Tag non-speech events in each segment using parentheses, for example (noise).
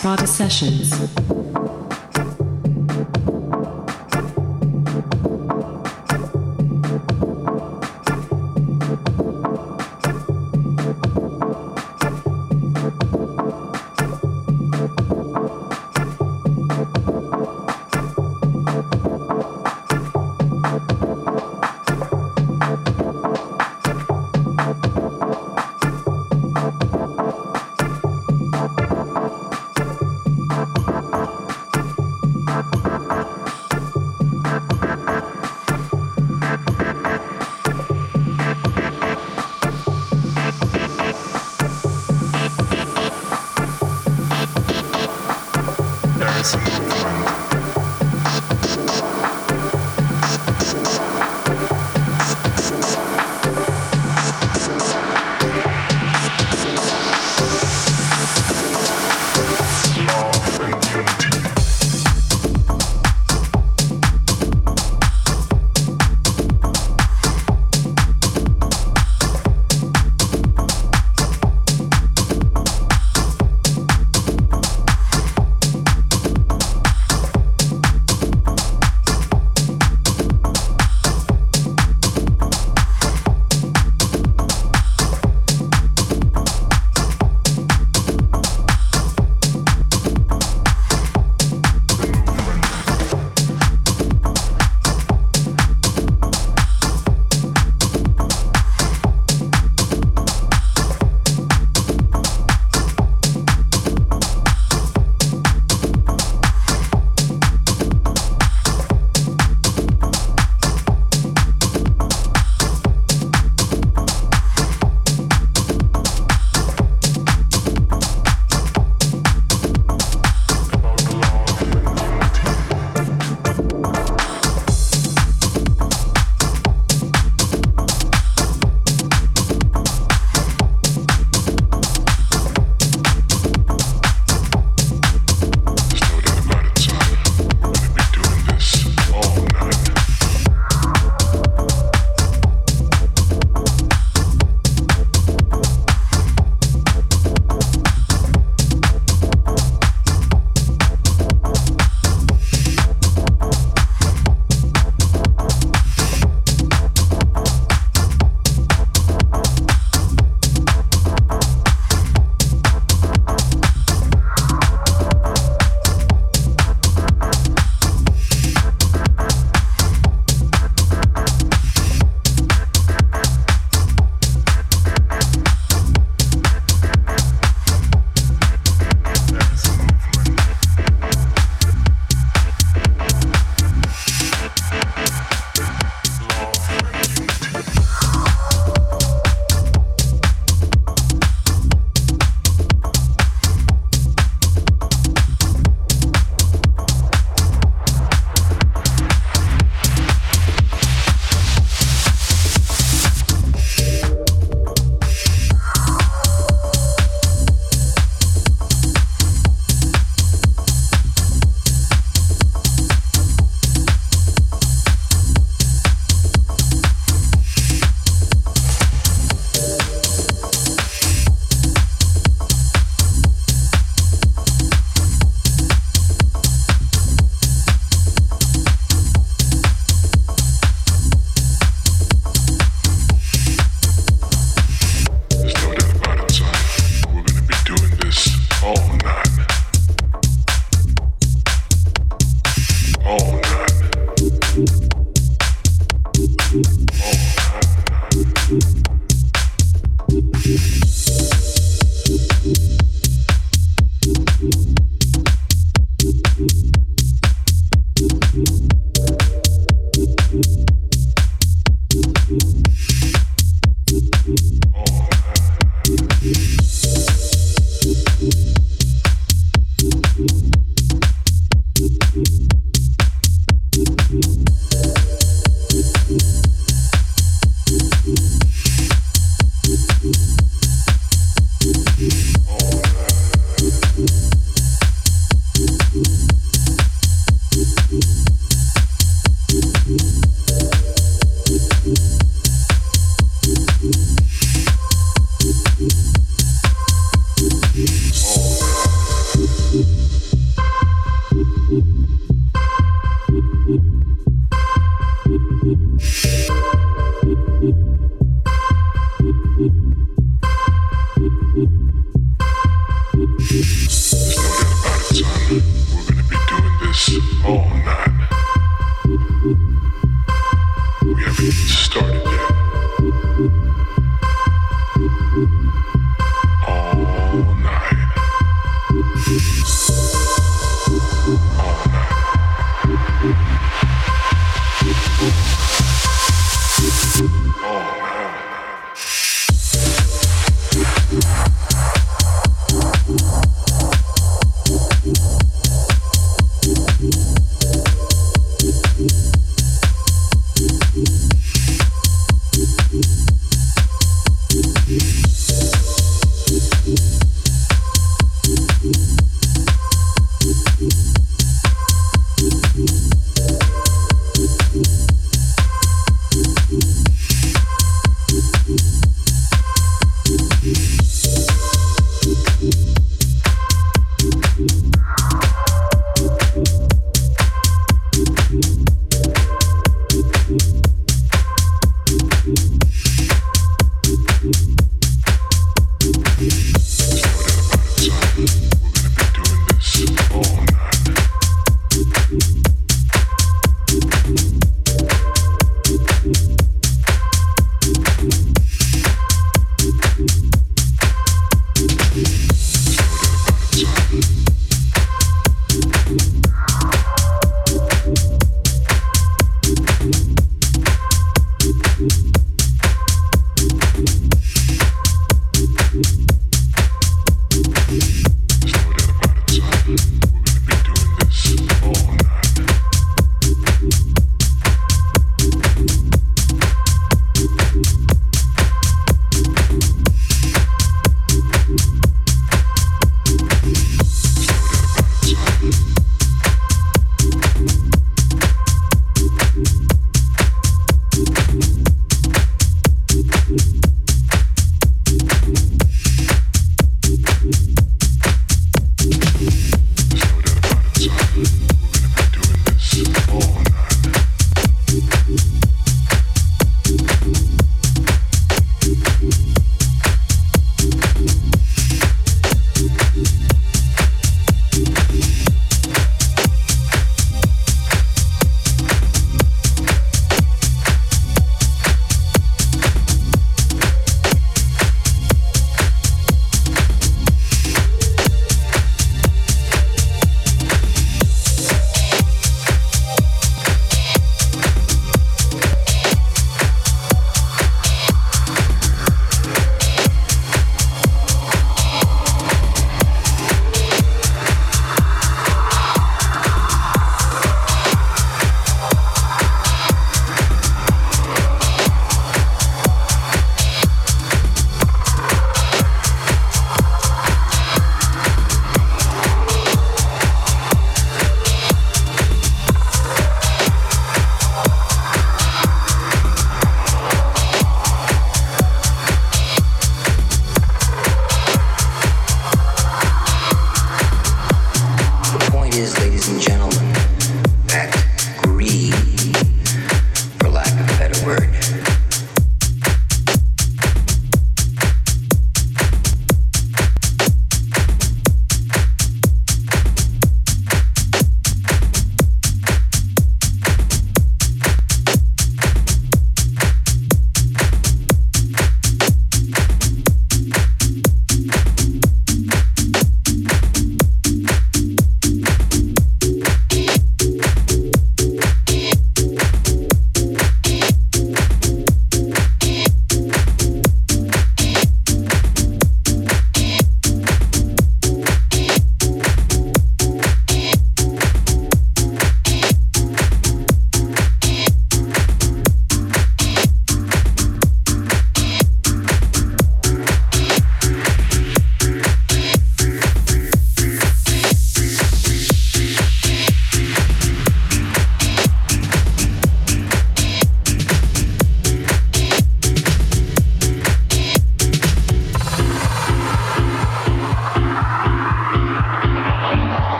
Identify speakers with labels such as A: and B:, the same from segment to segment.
A: Prada Sessions.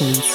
A: Sessions.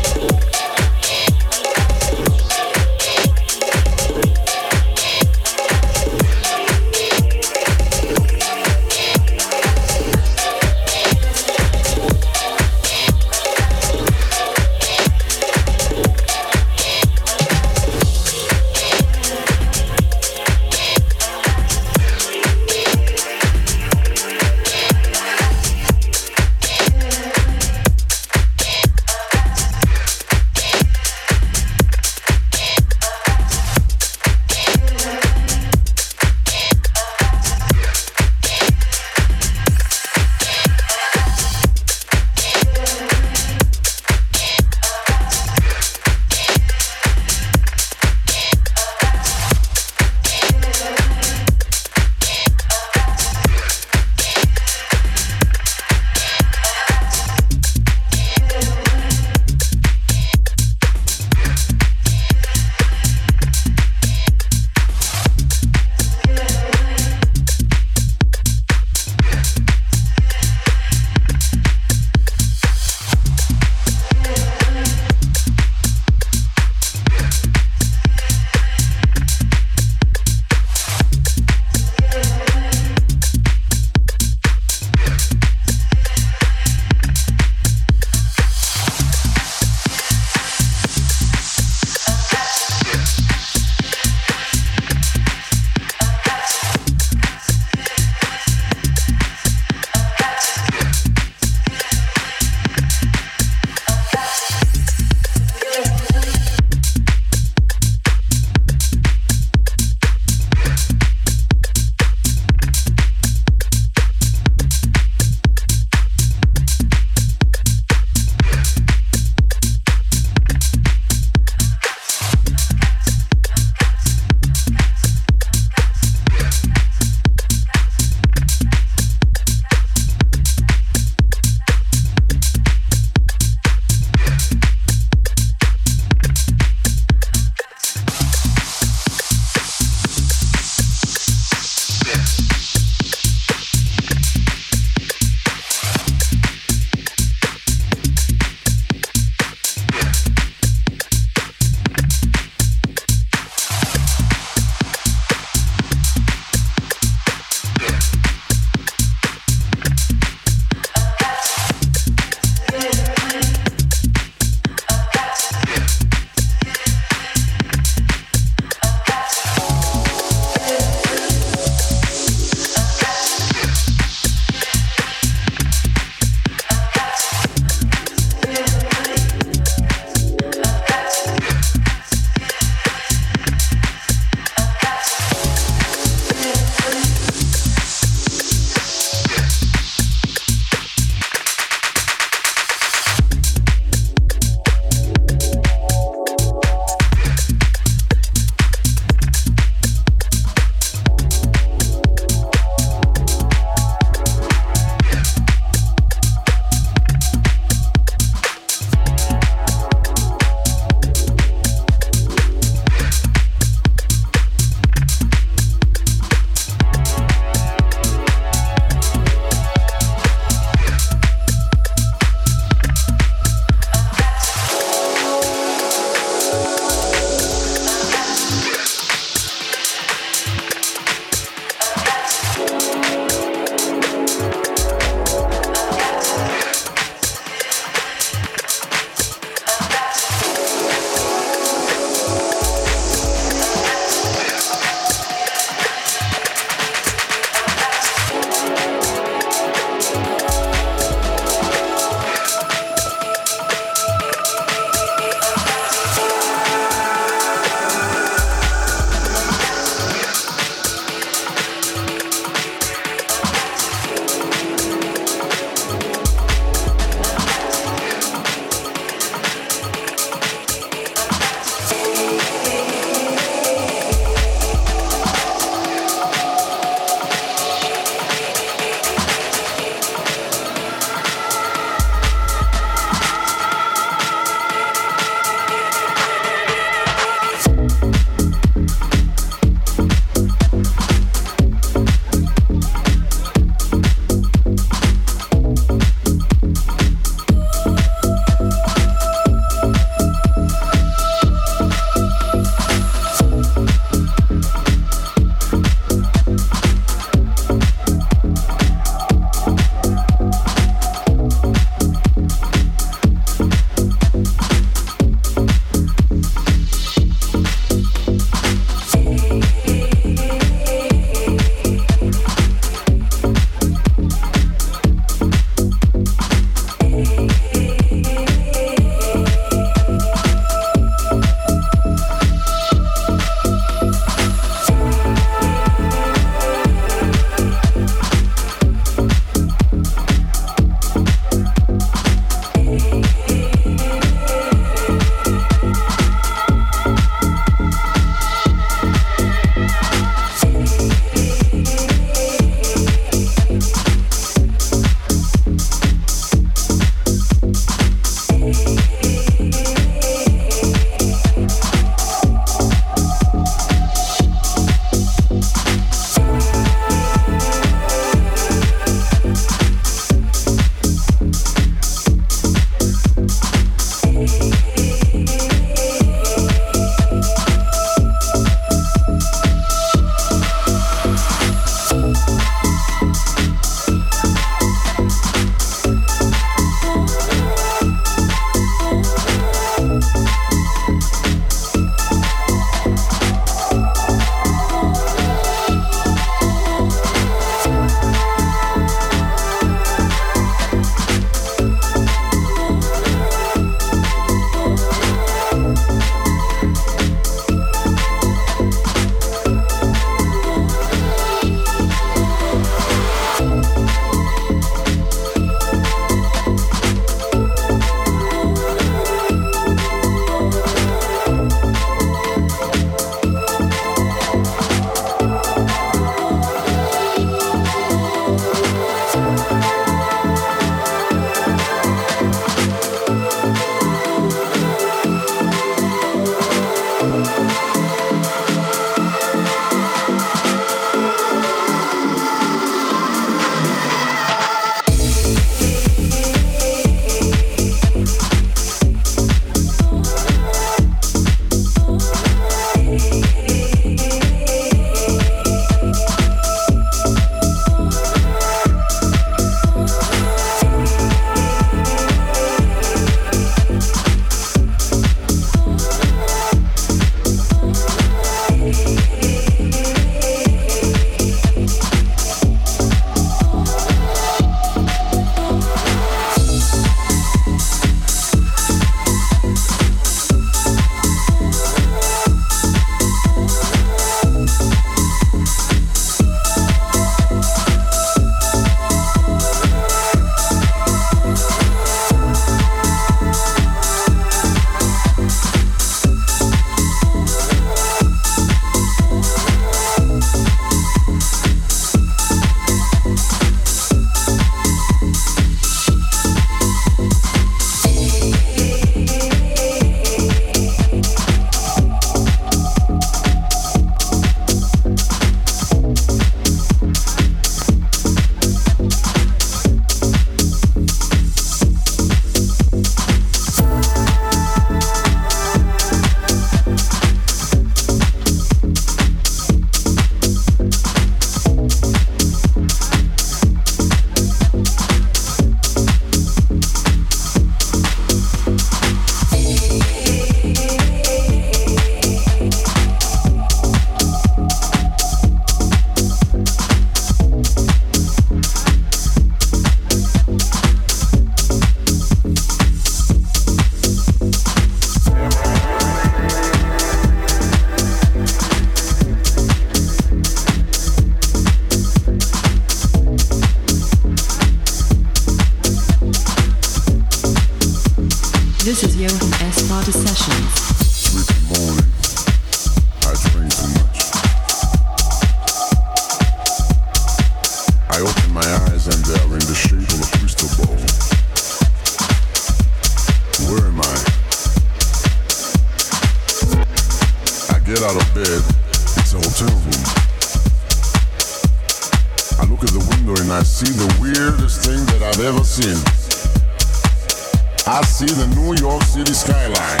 B: I see the New York City skyline.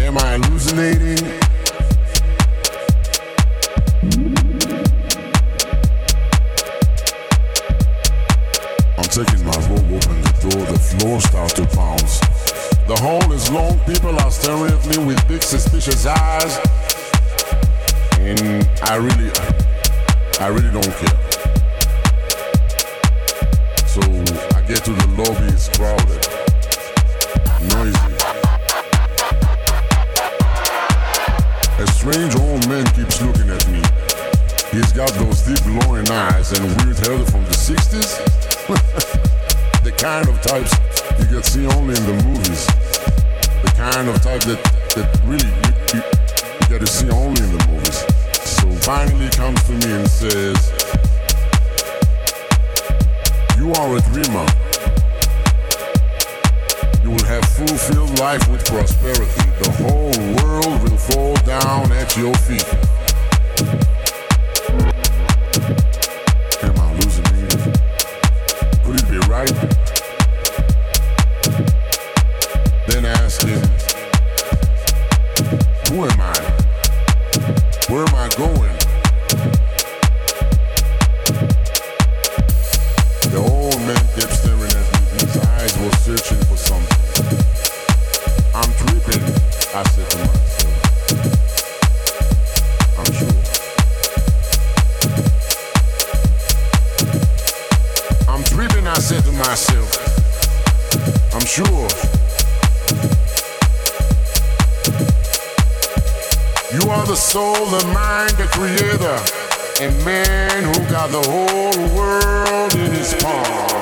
B: Am I hallucinating? I'm taking my robe open the door, the floor starts to bounce. The hall is long, people are staring at me with big suspicious eyes. And I really, I really don't care. So I get to the lobby, it's crowded, noisy. A strange old man keeps looking at me. He's got those deep glowing eyes and weird hair from the 60s. (laughs) the kind of types you can see only in the movies. The kind of type that, that really you, you, you get to see only in the movies. So finally comes to me and says, You are a dreamer. You will have fulfilled life with prosperity. The whole world will fall down at your feet. Man who got the whole world in his palm.